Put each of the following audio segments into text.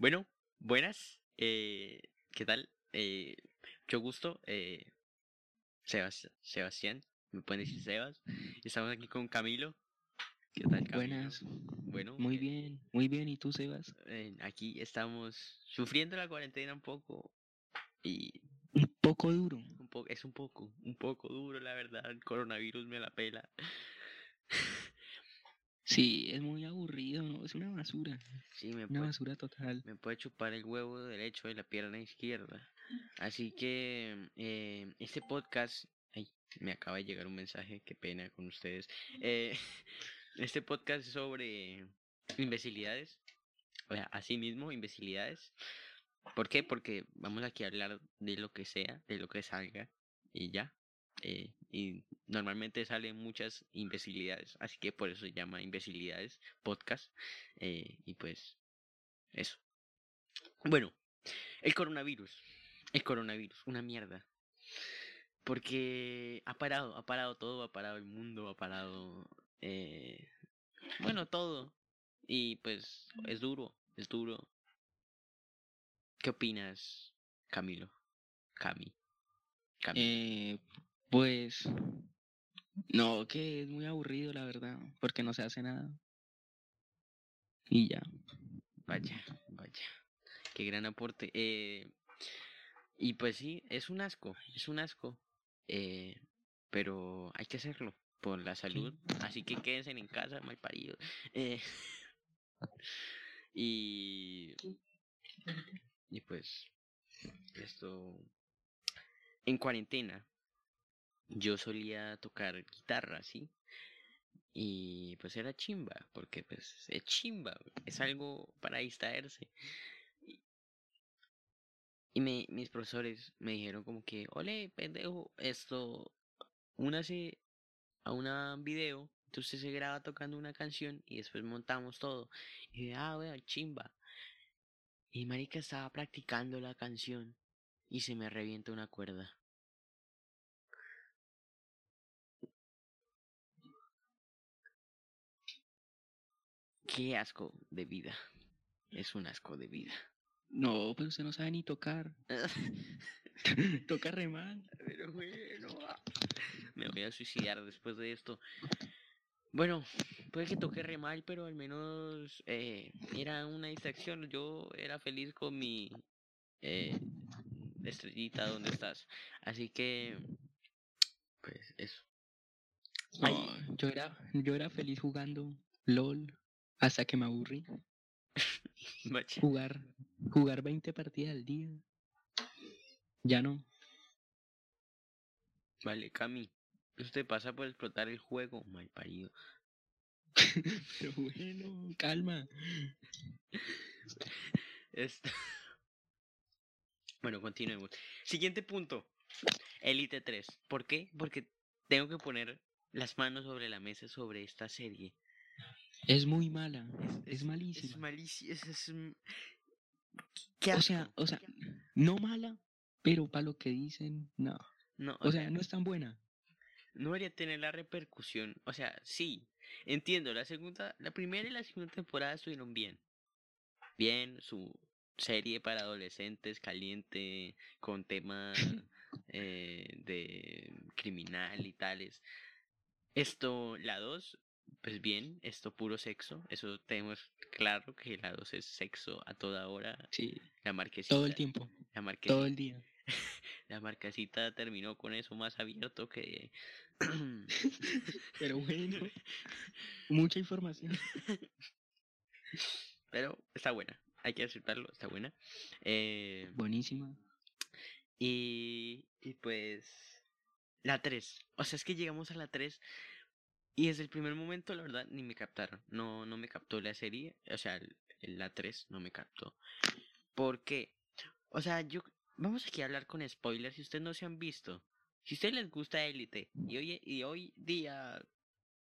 Bueno, buenas. Eh, ¿Qué tal? Eh, mucho gusto. Eh, Sebas- Sebastián, me pueden decir Sebas. Estamos aquí con Camilo. ¿Qué tal, Camilo? Buenas, Bueno, muy eh, bien, muy bien. ¿Y tú, Sebas? eh, aquí estamos sufriendo la cuarentena un poco y Un poco duro. un poco, es un poco, un poco duro, la verdad. El coronavirus me la pela. Sí, es muy aburrido, ¿no? Es una basura, Sí, me una puede, basura total. me puede chupar el huevo derecho de la pierna izquierda. Así que eh, este podcast, ay, me acaba de llegar un mensaje, qué pena con ustedes. Eh, este podcast es sobre imbecilidades, o sea, así mismo, imbecilidades. ¿Por qué? Porque vamos aquí a hablar de lo que sea, de lo que salga y ya. Eh, y normalmente salen muchas imbecilidades, así que por eso se llama imbecilidades podcast. eh, y pues eso. Bueno, el coronavirus. El coronavirus, una mierda. Porque ha parado, ha parado todo, ha parado el mundo, ha parado... eh, bueno, todo. Y pues es duro, es duro. ¿Qué opinas, Camilo? Cami. Cami. Pues, no, que es muy aburrido, la verdad, porque no se hace nada. Y ya. Vaya, vaya. Qué gran aporte. Eh, y pues sí, es un asco, es un asco. Eh, pero hay que hacerlo por la salud. Así que quédense en casa, mal parido. Eh, y, y pues, esto. En cuarentena, yo solía tocar guitarra, ¿sí? Y pues era chimba, porque pues es chimba, es algo para distraerse. Y, me, mis profesores me dijeron como que, ole, pendejo, esto, únase a un video, entonces se graba tocando una canción y después montamos todo. Y ah, weón, chimba. Y marica estaba practicando la canción y se me revienta una cuerda. Qué asco de vida. Es un asco de vida. No, pero usted no sabe ni tocar. Toca re mal. Pero bueno, ah, me voy a suicidar después de esto. Bueno, puede que toque re mal, pero al menos eh, era una distracción. Yo era feliz con mi eh, estrellita, ¿dónde estás? Así que, pues eso. Ay. Yo era, yo era feliz jugando LOL hasta que me aburrí. Jugar, jugar 20 partidas al día. Ya no. Vale, Cami, te pasa por explotar el juego, mal parido. Pero bueno, calma. Esto- Bueno, continuemos. Siguiente punto. Elite 3. ¿Por qué? Porque tengo que poner las manos sobre la mesa sobre esta serie. Es muy mala. Es, Es, malísima. Es malísima. Es, es, qué o sea, o sea, no mala, pero para lo que dicen, no. no, O sea, no es tan buena. no debería tener la repercusión. O sea, sí, entiendo. La segunda, la primera y la segunda temporada estuvieron bien. Bien, su serie para adolescentes caliente con tema eh, de criminal y tales. Esto, la 2, pues bien, esto puro sexo. Eso tenemos claro que la 2 es sexo a toda hora. Sí, La marquesita. todo el tiempo, La marquesita, todo el día. la marquesita terminó con eso más abierto que. Pero bueno, mucha información. Pero está buena, hay que aceptarlo, está buena. Eh, Buenísima. y, y pues la 3. O sea, es que llegamos a la 3 y desde el primer momento, la verdad, ni me captaron. No, no me captó la serie. O sea, el- la 3 no me captó. ¿Por qué? O sea, yo... Vamos aquí a hablar con spoilers si ustedes no se han visto. Si a ustedes les gusta Élite y hoy, y hoy día...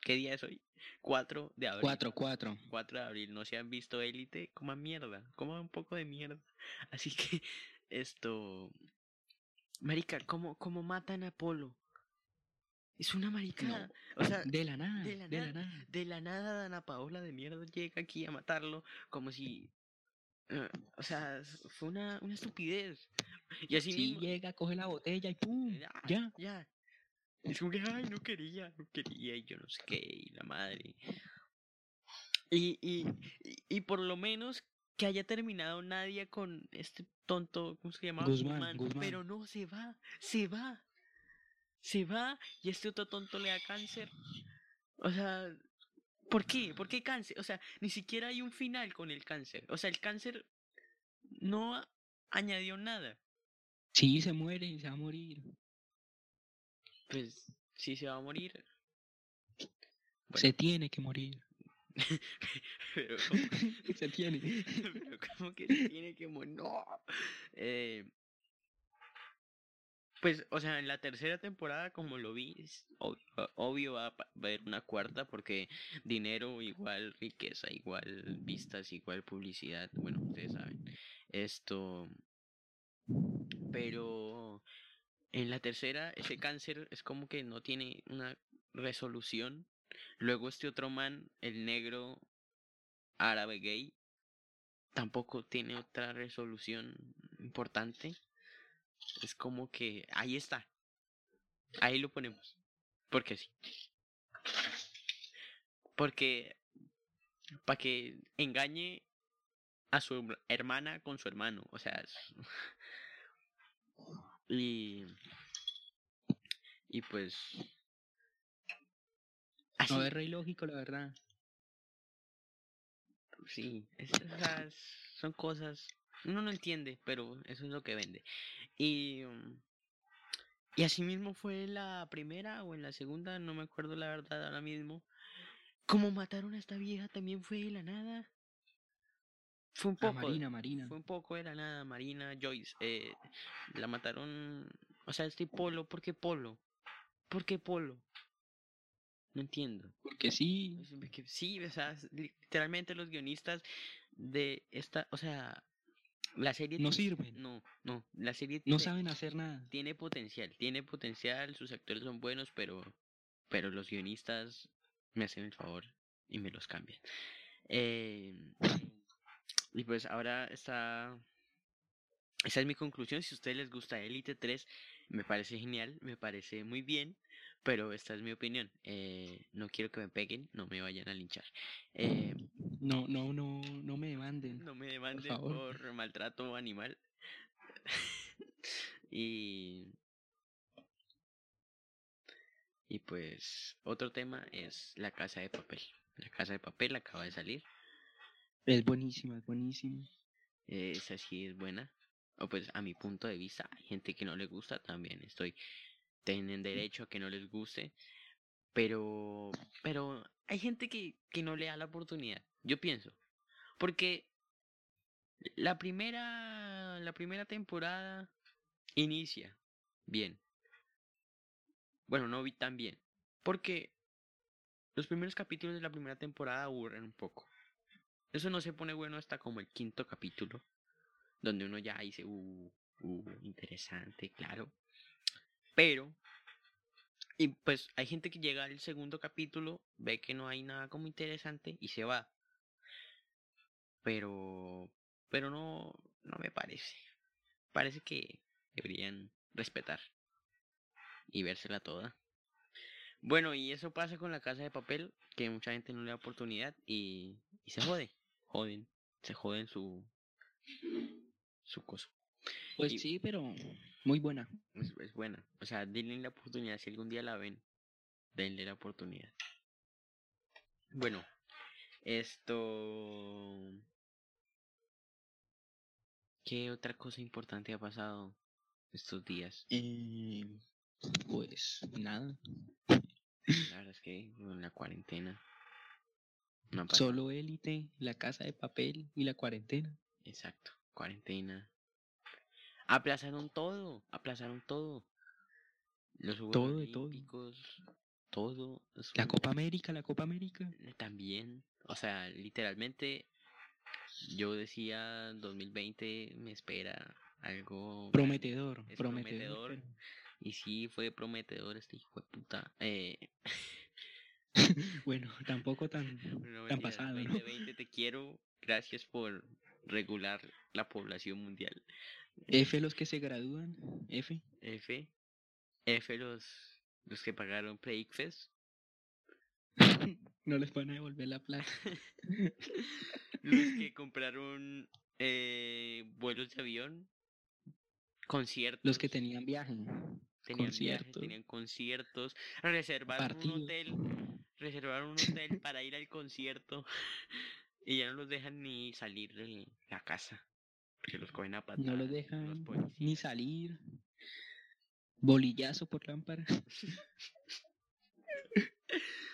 ¿Qué día es hoy? 4 de abril. Cuatro, cuatro. 4 de abril no se han visto Élite, coman mierda, coman un poco de mierda. Así que esto... Marica, ¿cómo, cómo matan a Polo? Es una maricada. O sea, De la nada, de de la la, nada. nada. de la nada Dana Paola de mierda llega aquí a matarlo como si eh, o sea, fue una, una estupidez. Y así Sí, mismo, llega, coge la botella y ¡pum! ya, Ya. ya. Es como que, ay, no quería, no quería, y yo no sé qué, y la madre. Y, y, y, y por lo menos que haya terminado Nadia con este tonto, ¿cómo se llama? Guzmán, Guzmán. Pero no, se va, se va. Se va y este otro tonto le da cáncer. O sea, ¿por qué? ¿Por qué cáncer? O sea, ni siquiera hay un final con el cáncer. O sea, el cáncer no añadió nada. Sí, se muere, se va a morir. Pues sí se va a morir. Bueno, Se tiene que morir. pero, se tiene. pero como que se tiene que morir. No. Eh, pues, o sea, en la tercera temporada, como lo vi, obvio pa- va a haber una cuarta porque dinero igual riqueza, igual vistas, igual publicidad. Bueno, ustedes saben. Esto. Pero en la tercera, ese cáncer es como que no tiene una resolución. Luego este otro man, el negro árabe gay, tampoco tiene otra resolución importante. Es como que ahí está. Ahí lo ponemos. Porque sí. Porque para que engañe a su herma- hermana con su hermano. O sea, y y pues así No es re ilógico, la verdad. sí es- esas son cosas uno no entiende pero eso es lo que vende y um, y así mismo fue en la primera o en la segunda no me acuerdo la verdad ahora mismo como mataron a esta vieja también fue de la nada fue un A poco Marina, Marina. Fue un poco de la nada, Marina Joyce. Eh, la mataron. O sea, este Polo, ¿por qué Polo? ¿Por qué Polo? No entiendo. Porque sí. Es de que Sí, o sea, literalmente los guionistas de esta. O sea, la serie. No sirven. No, no. La serie No saben hacer nada. tiene potencial. Tiene potencial, sus actores son buenos, pero. Pero los guionistas me hacen el favor y me los cambian. Eh, y pues ahora está. Esa es mi conclusión. Si a ustedes les gusta Elite 3, me parece genial, me parece muy bien, pero esta es mi opinión. Eh, no quiero que me peguen, no me vayan a linchar. Eh, No, no, no, no me demanden. no me demanden por maltrato animal. y. Y pues, otro tema es La Casa de Papel. La Casa de Papel acaba de salir. Es buenísima, es buenísima. Eh, esa sí es buena. O pues a mi punto de vista, hay gente que no le gusta también. Estoy tienen derecho a que no les guste. Pero pero hay gente que, que no le da la oportunidad. Yo pienso. Porque la primera la primera temporada inicia bien. Bueno, no vi tan bien. Porque los primeros capítulos de la primera temporada aburren un poco. Eso no se pone bueno hasta como el quinto capítulo, donde uno ya dice, uh, uh, interesante, claro. Pero, y pues hay gente que llega al segundo capítulo, ve que no hay nada como interesante y se va. Pero, pero no, no me parece. Parece que deberían respetar y vérsela toda. Bueno, y eso pasa con la casa de papel, que mucha gente no le da oportunidad y, y se jode. Joden, se joden su, su cosa. Pues Y- sí, pero muy buena. Es, es buena. O sea, denle la oportunidad. Si algún día la ven, denle la oportunidad. Bueno, esto. ¿Qué otra cosa importante ha pasado estos días? Eh, pues nada. La verdad es que con la cuarentena. No. Solo élite, la casa de papel y la cuarentena. Exacto, cuarentena. Aplazaron todo, aplazaron todo. Los Juegos Todo de todo. Olímpicos, todo. La Copa América, la Copa América. También, o sea, literalmente yo decía 2020 me espera algo Prometedor, es prometedor. prometedor. y sí fue prometedor este hijo de puta. Eh, Bueno, tampoco tan, no, tan pasado, ¿no? 2020 te quiero, gracias por regular la población mundial. F los que se gradúan, F. F. F los, los que pagaron Pre-ICFES. no les van a devolver la plata. los que compraron eh, vuelos de avión. Conciertos. Los que tenían viaje. Tenían conciertos. viajes, tenían conciertos. Reservaron un hotel. Reservaron un hotel para ir al concierto. Y ya no los dejan ni salir de la casa. Porque los cogen a patadas. No los los dejan ni salir. Bolillazo por lámpara.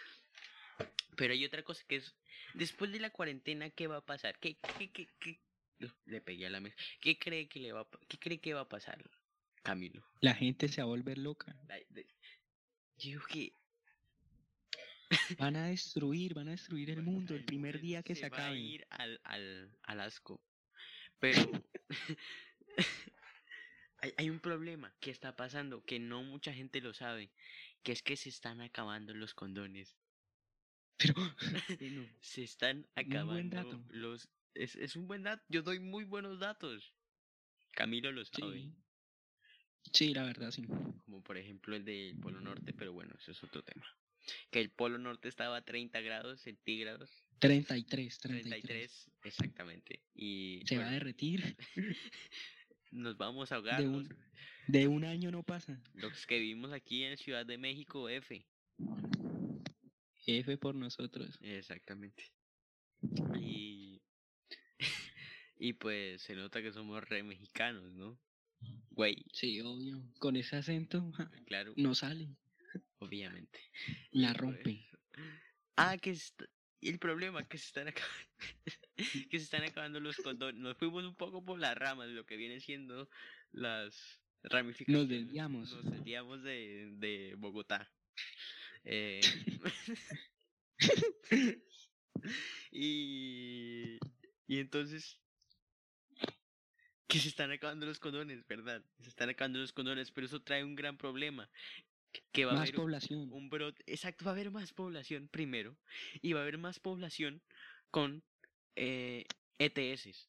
Pero hay otra cosa que es, después de la cuarentena, ¿qué va a pasar? ¿Qué, qué, qué, qué? Le pegué a la mesa. ¿Qué cree que le va a, qué cree que va a pasar, Camilo? La gente se va a volver loca. La- de- Yo digo que Van a destruir, van a destruir el mundo el primer día que se, va a acabe. ir al, al, al asco. Pero hay, hay un problema que está pasando que no mucha gente lo sabe, que es que se están acabando los condones. Pero Se están acabando los... Es, es un buen dato. Yo doy muy buenos datos. Camilo lo sabe. sí. Sí, la verdad, sí. Como por ejemplo el del Polo Norte, pero bueno, eso es otro tema. Que el Polo Norte estaba a 30 grados centígrados. 33, 33. 33, exactamente. Y Se va a derretir. nos vamos a ahogar. De un, de un año no pasa. Los que vivimos aquí en Ciudad de México, F. F por nosotros. Exactamente. Y, y pues se nota que somos re mexicanos, ¿no? Güey, Sí, obvio. Con ese acento ja, claro, no sale. obviamente. La rompe. Ah, que est- y el problema que se están acabando, que se están acabando los condones. Nos fuimos un poco por las ramas de lo que vienen siendo las ramificaciones. desviamos. Nos desviamos de, de Bogotá. Eh, y, y entonces que se están acabando los condones, ¿verdad? Se están acabando los condones, pero eso trae un gran problema. que- va a Más haber un- población. un brote, exacto, va a haber más población primero y va a haber más población con eh, ETS,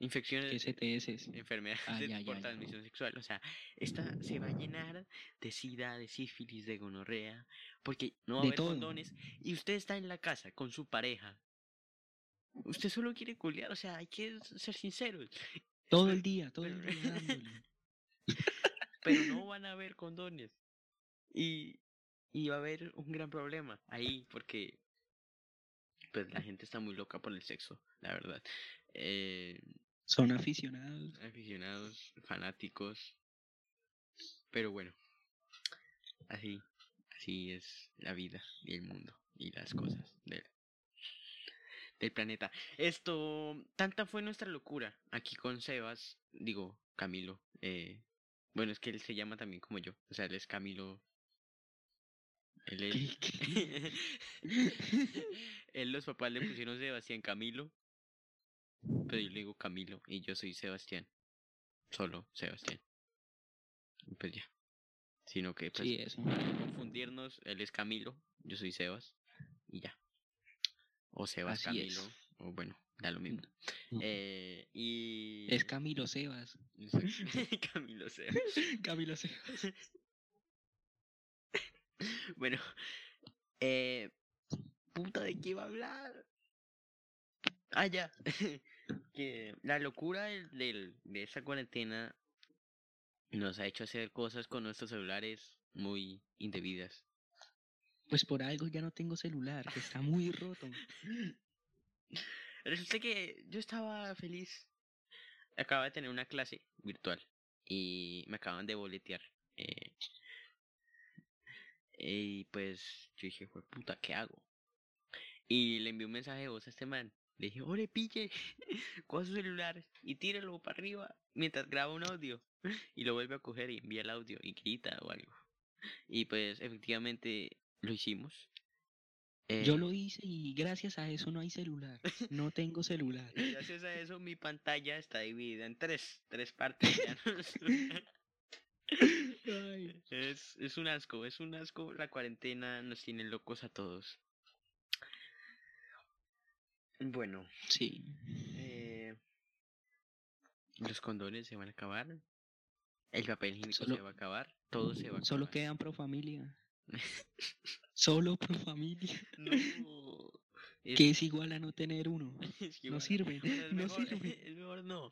infecciones, ¿Qué STS? enfermedades ay, por transmisión sexual, o sea, esta se va a llenar de sida, de sífilis, de gonorrea, porque no va a De haber todo. condones y usted está en la casa con su pareja. Usted solo quiere culiar, o sea, hay que ser sinceros, Todo el día, todo el día dándole. pero no van a haber condones. Y, y va a haber un gran problema ahí, porque pues la gente está muy loca por el sexo, la verdad. Eh, Son aficionados. aficionados, fanáticos. Pero bueno, así, así es la vida y el mundo y las cosas del, del planeta. Esto, tanta fue nuestra locura aquí con Sebas, digo, Camilo. Eh, bueno, es que él se llama también como yo, o sea, él es Camilo. Él es... ¿Qué- él los papás le pusieron Sebastián Camilo. Pero yo le digo Camilo y yo soy Sebastián. Solo Sebastián. Y Pues ya. Sino que pues Sí, eso. para no confundirnos, él es Camilo, yo soy Sebas. Y ya. O Sebas Así es. Camilo. O bueno, da lo mismo. Eh, y. Es Camilo Sebas. Camilo Sebas. Camilo Sebas. Bueno. Eh, puta, ¿de qué iba a hablar? Ah, ya. que la locura del, del- de esta cuarentena nos ha hecho hacer cosas con nuestros celulares muy indebidas. Pues por algo ya no tengo celular, que está muy roto. Resulta que yo estaba feliz. Acababa de tener una clase virtual y me acaban de boletear. eh, y pues yo dije, "Jue puta, ¿qué hago? Y le envié un mensaje de voz a este man. Le dije, ole, pille, coja su celular y tíralo para arriba mientras graba un audio. Y lo vuelve a coger y envía el audio y grita o algo. Y pues efectivamente lo hicimos. Yo Eh, lo hice y gracias a eso no hay celular. No tengo celular. Y gracias a eso mi pantalla está dividida en tres, tres partes. es, es un asco, es un asco. La cuarentena nos tiene locos a todos. Bueno, Sí. eh, Los condones se van a acabar. El papel higiénico Solo- se va a acabar. Todo se va a acabar. Solo quedan pro familia. Solo pro familia. No. Es, Que es igual a no tener uno. es que No sirve. es No mejor, sirve. Es mejor no.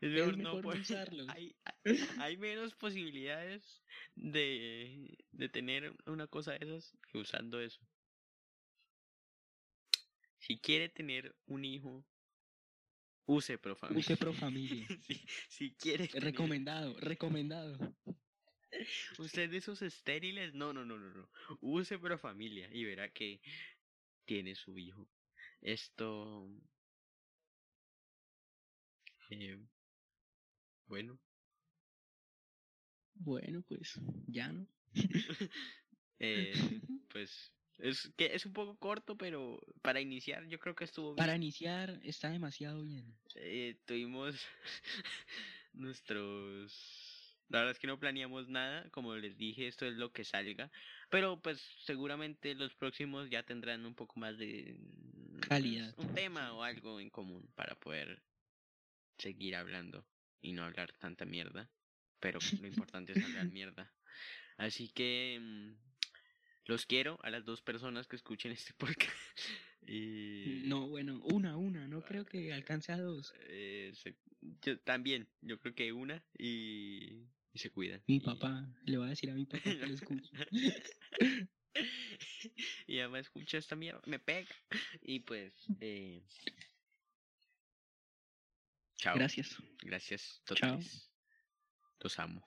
Es mejor, no, mejor no por- usarlos. Hay, hay, hay menos posibilidades de, de tener una cosa de esas que usando eso. Si quiere tener un hijo, use Profamilia. Use pro familia. si, si quiere tener- Recomendado, recomendado. usted de esos estériles, no, no, no, no, no. Use Profamilia y verá que tiene su hijo. Esto... eh, bueno, Bueno, pues ya no. eh, pues es que es un poco corto, pero para iniciar yo creo que estuvo bien. Para iniciar está demasiado bien. Eh, tuvimos nuestros... La verdad es que no planeamos nada, como les dije, esto es lo que salga, pero pues seguramente los próximos ya tendrán un poco más de pues, Calidad. un tema o algo en común para poder seguir hablando y no hablar tanta mierda, pero lo importante es hablar mierda. Así que mm, los quiero a las dos personas que escuchen este podcast. y No, bueno, una, una. No creo que alcance a dos. eh, se- yo también, yo creo que una y, y se cuidan. Mi y- papá, le voy a decir a mi papá que lo escuche. y además escucha esta mierda, me pega. Y pues, eh, chao. Gracias. Gracias, Chao. totales. Los amo.